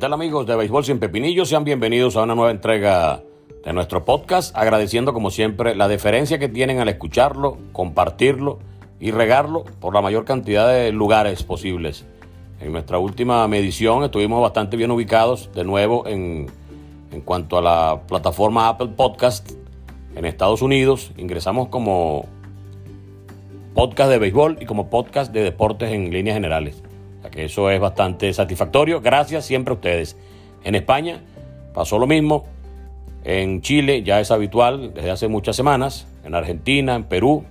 Tal amigos de Béisbol sin Pepinillos? Sean bienvenidos a una nueva entrega de nuestro podcast, agradeciendo como siempre la deferencia que tienen al escucharlo, compartirlo y regarlo por la mayor cantidad de lugares posibles. En nuestra última medición estuvimos bastante bien ubicados de nuevo en, en cuanto a la plataforma Apple Podcast en Estados Unidos. Ingresamos como podcast de béisbol y como podcast de deportes en líneas generales que eso es bastante satisfactorio. Gracias siempre a ustedes. En España pasó lo mismo. En Chile ya es habitual desde hace muchas semanas. En Argentina, en Perú,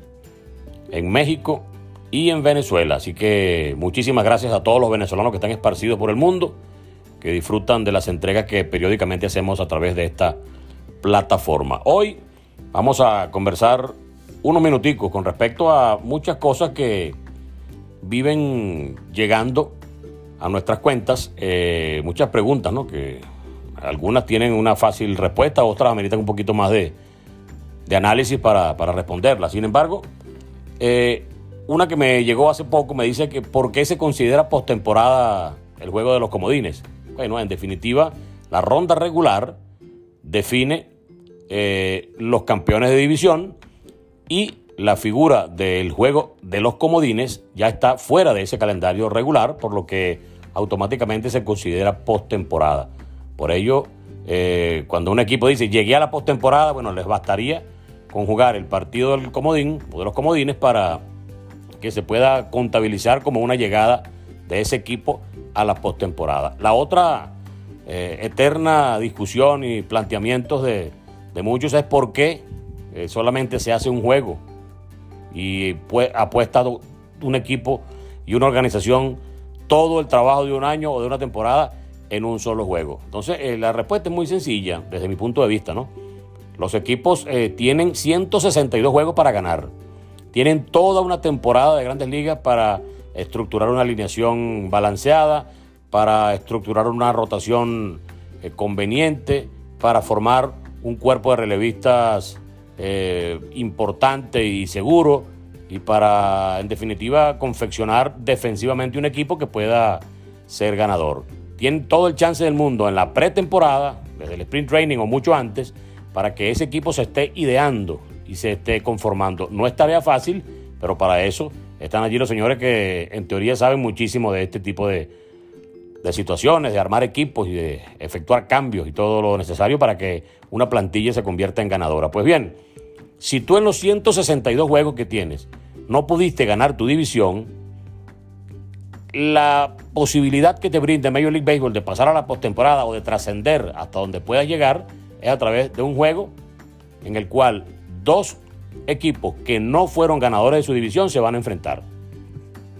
en México y en Venezuela. Así que muchísimas gracias a todos los venezolanos que están esparcidos por el mundo, que disfrutan de las entregas que periódicamente hacemos a través de esta plataforma. Hoy vamos a conversar unos minuticos con respecto a muchas cosas que viven llegando a nuestras cuentas eh, muchas preguntas, ¿no? Que algunas tienen una fácil respuesta, otras ameritan un poquito más de, análisis para, responderlas. Sin embargo, eh, una que me llegó hace poco me dice que por qué se considera postemporada el juego de los comodines. Bueno, en definitiva, la ronda regular define eh, los campeones de división y la figura del juego de los comodines ya está fuera de ese calendario regular, por lo que automáticamente se considera postemporada. Por ello, eh, cuando un equipo dice llegué a la postemporada, bueno, les bastaría con jugar el partido del comodín o de los comodines para que se pueda contabilizar como una llegada de ese equipo a la postemporada. La otra eh, eterna discusión y planteamientos de, muchos es por qué eh, solamente se hace un juego y pues, apuesta un equipo y una organización todo el trabajo de un año o de una temporada en un solo juego. Entonces, eh, la respuesta es muy sencilla desde mi punto de vista, ¿no? Los equipos eh, tienen 162 juegos para ganar. Tienen toda una temporada de grandes ligas para estructurar una alineación balanceada, para estructurar una rotación eh, conveniente, para formar un cuerpo de relevistas eh, importante y seguro y para, en definitiva, confeccionar defensivamente un equipo que pueda ser ganador. Tienen todo el chance del mundo en la pretemporada, desde el sprint training o mucho antes, para que ese equipo se esté ideando y se esté conformando. No es tarea fácil, pero para eso están allí los señores que en teoría saben muchísimo de este tipo de, de situaciones, de armar equipos y de efectuar cambios y todo lo necesario para que una plantilla se convierta en ganadora. Pues bien, si tú en los 162 juegos que tienes no pudiste ganar tu división, la posibilidad que te brinda Major League Baseball de pasar a la postemporada o de trascender hasta donde puedas llegar es a través de un juego en el cual dos equipos que no fueron ganadores de su división se van a enfrentar.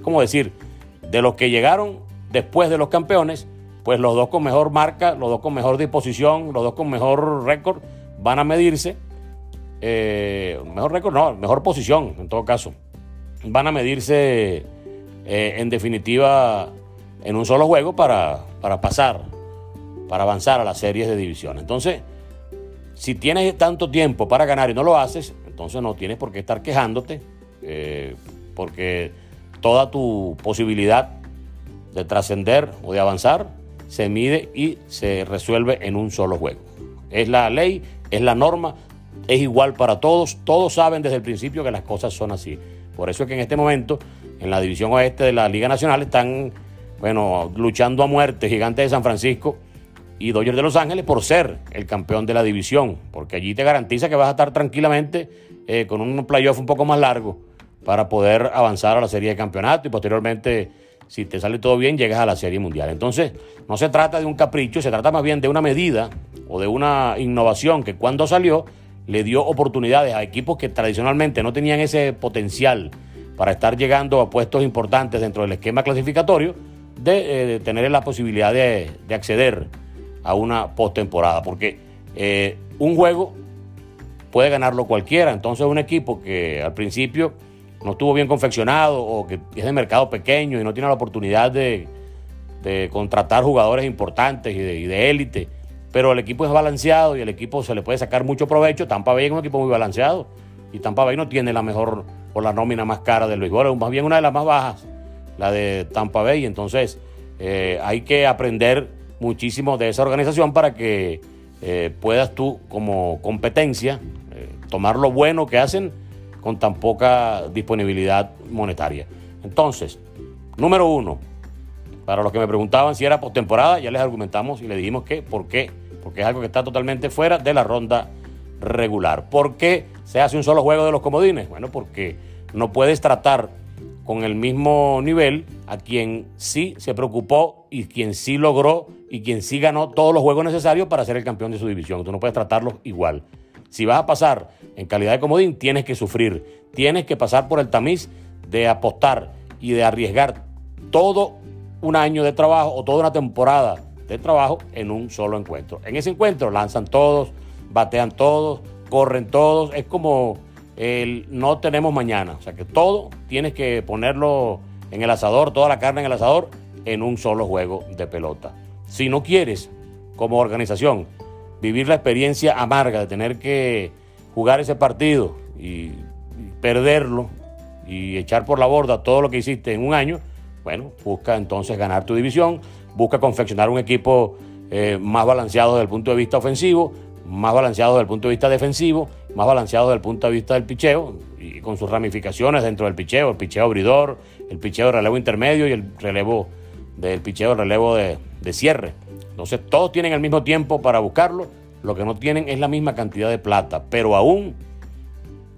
Como decir, de los que llegaron después de los campeones, pues los dos con mejor marca, los dos con mejor disposición, los dos con mejor récord, van a medirse eh, mejor récord, no, mejor posición en todo caso. Van a medirse eh, en definitiva en un solo juego para, para pasar, para avanzar a las series de división. Entonces, si tienes tanto tiempo para ganar y no lo haces, entonces no tienes por qué estar quejándote, eh, porque toda tu posibilidad de trascender o de avanzar se mide y se resuelve en un solo juego. Es la ley, es la norma, es igual para todos. Todos saben desde el principio que las cosas son así. Por eso es que en este momento, en la división oeste de la Liga Nacional, están, bueno, luchando a muerte Gigantes de San Francisco y Dodgers de Los Ángeles por ser el campeón de la división, porque allí te garantiza que vas a estar tranquilamente eh, con un playoff un poco más largo para poder avanzar a la serie de campeonato y posteriormente, si te sale todo bien, llegas a la serie mundial. Entonces, no se trata de un capricho, se trata más bien de una medida o de una innovación que cuando salió le dio oportunidades a equipos que tradicionalmente no tenían ese potencial para estar llegando a puestos importantes dentro del esquema clasificatorio, de, eh, tener la posibilidad de, acceder a una postemporada, porque eh, un juego puede ganarlo cualquiera, entonces un equipo que al principio no estuvo bien confeccionado o que es de mercado pequeño y no tiene la oportunidad de, contratar jugadores importantes y de élite, pero el equipo es balanceado y el equipo se le puede sacar mucho provecho. Tampa Bay es un equipo muy balanceado y Tampa Bay no tiene la mejor o la nómina más cara del béisbol, es más bien una de las más bajas, la de Tampa Bay. Entonces eh, hay que aprender muchísimo de esa organización para que eh, puedas tú como competencia eh, tomar lo bueno que hacen con tan poca disponibilidad monetaria. Entonces, número uno, para los que me preguntaban si era postemporada, ya les argumentamos y les dijimos que, ¿por qué? Porque es algo que está totalmente fuera de la ronda regular. ¿Por qué se hace un solo juego de los comodines? Bueno, porque no puedes tratar con el mismo nivel a quien sí se preocupó y quien sí logró y quien sí ganó todos los juegos necesarios para ser el campeón de su división. Tú no puedes tratarlos igual. Si vas a pasar en calidad de comodín, tienes que sufrir, tienes que pasar por el tamiz de apostar y de arriesgar todo un año de trabajo o toda una temporada de trabajo en un solo encuentro. En ese encuentro lanzan todos, batean todos, corren todos, es como el no tenemos mañana, o sea que todo tienes que ponerlo en el asador, toda la carne en el asador en un solo juego de pelota. Si no quieres, como organización, vivir la experiencia amarga de tener que jugar ese partido y, perderlo y echar por la borda todo lo que hiciste en un año, bueno, busca entonces ganar tu división, busca confeccionar un equipo eh, más balanceado desde el punto de vista ofensivo, más balanceado desde el punto de vista defensivo, más balanceado desde el punto de vista del picheo y con sus ramificaciones dentro del picheo, el picheo abridor, el picheo de relevo intermedio y el relevo del picheo, el relevo de, de cierre. Entonces todos tienen el mismo tiempo para buscarlo, lo que no tienen es la misma cantidad de plata, pero aún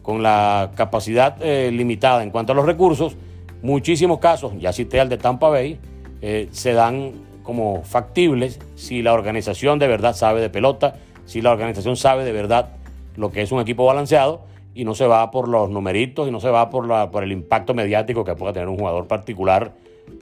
con la capacidad eh, limitada en cuanto a los recursos, muchísimos casos, ya cité al de Tampa Bay, eh, se dan como factibles si la organización de verdad sabe de pelota, si la organización sabe de verdad lo que es un equipo balanceado y no se va por los numeritos y no se va por, por el impacto mediático que pueda tener un jugador particular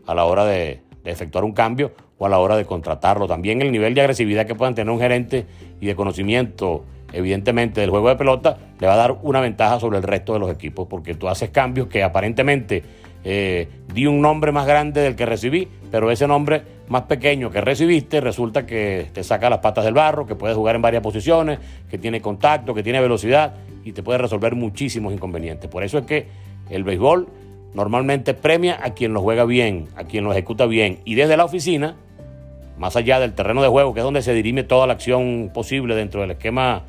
a la hora de, de efectuar un cambio o a la hora de contratarlo. También el nivel de agresividad que puedan tener un gerente y de conocimiento, evidentemente, del juego de pelota, le va a dar una ventaja sobre el resto de los equipos, porque tú haces cambios que aparentemente eh, di un nombre más grande del que recibí, pero ese nombre más pequeño que recibiste resulta que te saca las patas del barro, que puedes jugar en varias posiciones, que tiene contacto, que tiene velocidad y te puede resolver muchísimos inconvenientes. Por eso es que el béisbol normalmente premia a quien lo juega bien, a quien lo ejecuta bien. Y desde la oficina, más allá del terreno de juego, que es donde se dirime toda la acción posible dentro del esquema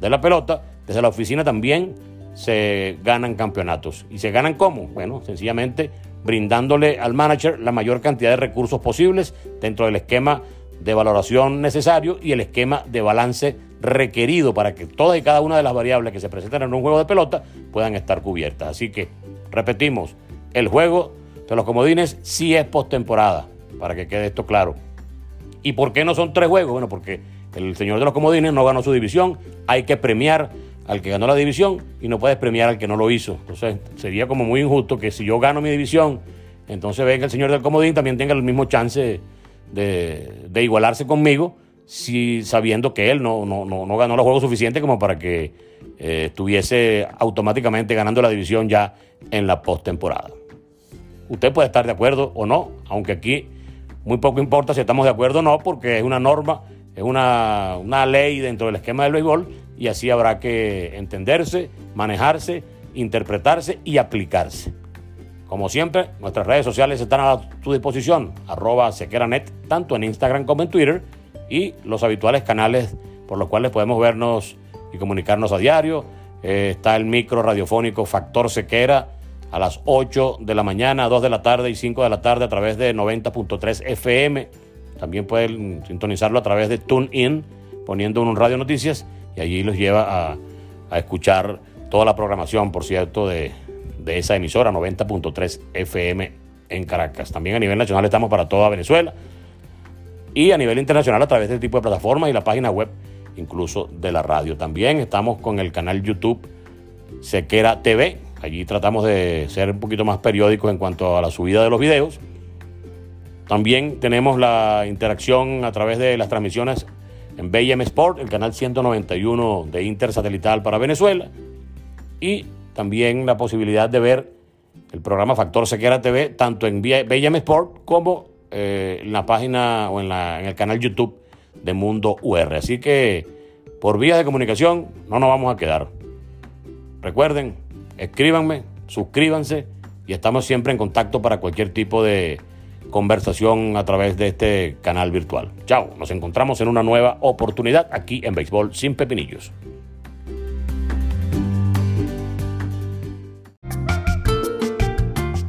de la pelota, desde la oficina también se ganan campeonatos. ¿Y se ganan cómo? Bueno, sencillamente brindándole al manager la mayor cantidad de recursos posibles dentro del esquema de valoración necesario y el esquema de balance requerido para que todas y cada una de las variables que se presentan en un juego de pelota puedan estar cubiertas. Así que Repetimos, el juego de los comodines sí es postemporada, para que quede esto claro. ¿Y por qué no son tres juegos? Bueno, porque el señor de los comodines no ganó su división, hay que premiar al que ganó la división y no puedes premiar al que no lo hizo. Entonces sería como muy injusto que si yo gano mi división, entonces venga el señor del comodín también tenga el mismo chance de, igualarse conmigo, si, sabiendo que él no, no, no, ganó los juegos suficientes como para que eh, estuviese automáticamente ganando la división ya en la postemporada. Usted puede estar de acuerdo o no, aunque aquí muy poco importa si estamos de acuerdo o no, porque es una norma, es una, una ley dentro del esquema del béisbol y así habrá que entenderse, manejarse, interpretarse y aplicarse. Como siempre, nuestras redes sociales están a tu disposición, arroba sequeranet, tanto en Instagram como en Twitter, y los habituales canales por los cuales podemos vernos y comunicarnos a diario. Eh, está el micro radiofónico Factor Sequera a las 8 de la mañana, 2 de la tarde y 5 de la tarde a través de 90.3 FM. También pueden sintonizarlo a través de TuneIn, poniendo un radio noticias y allí los lleva a, a escuchar toda la programación, por cierto, de, de esa emisora 90.3 FM en Caracas. También a nivel nacional estamos para toda Venezuela y a nivel internacional a través de este tipo de plataformas y la página web incluso de la radio. También estamos con el canal YouTube Sequera TV. Allí tratamos de ser un poquito más periódicos en cuanto a la subida de los videos. También tenemos la interacción a través de las transmisiones en BM Sport, el canal 191 de Intersatelital para Venezuela. Y también la posibilidad de ver el programa Factor Sequera TV, tanto en BM Sport como eh, en la página o en, en el canal YouTube de Mundo UR. Así que por vías de comunicación no nos vamos a quedar. Recuerden, escríbanme, suscríbanse y estamos siempre en contacto para cualquier tipo de conversación a través de este canal virtual. Chao, nos encontramos en una nueva oportunidad aquí en Béisbol sin Pepinillos.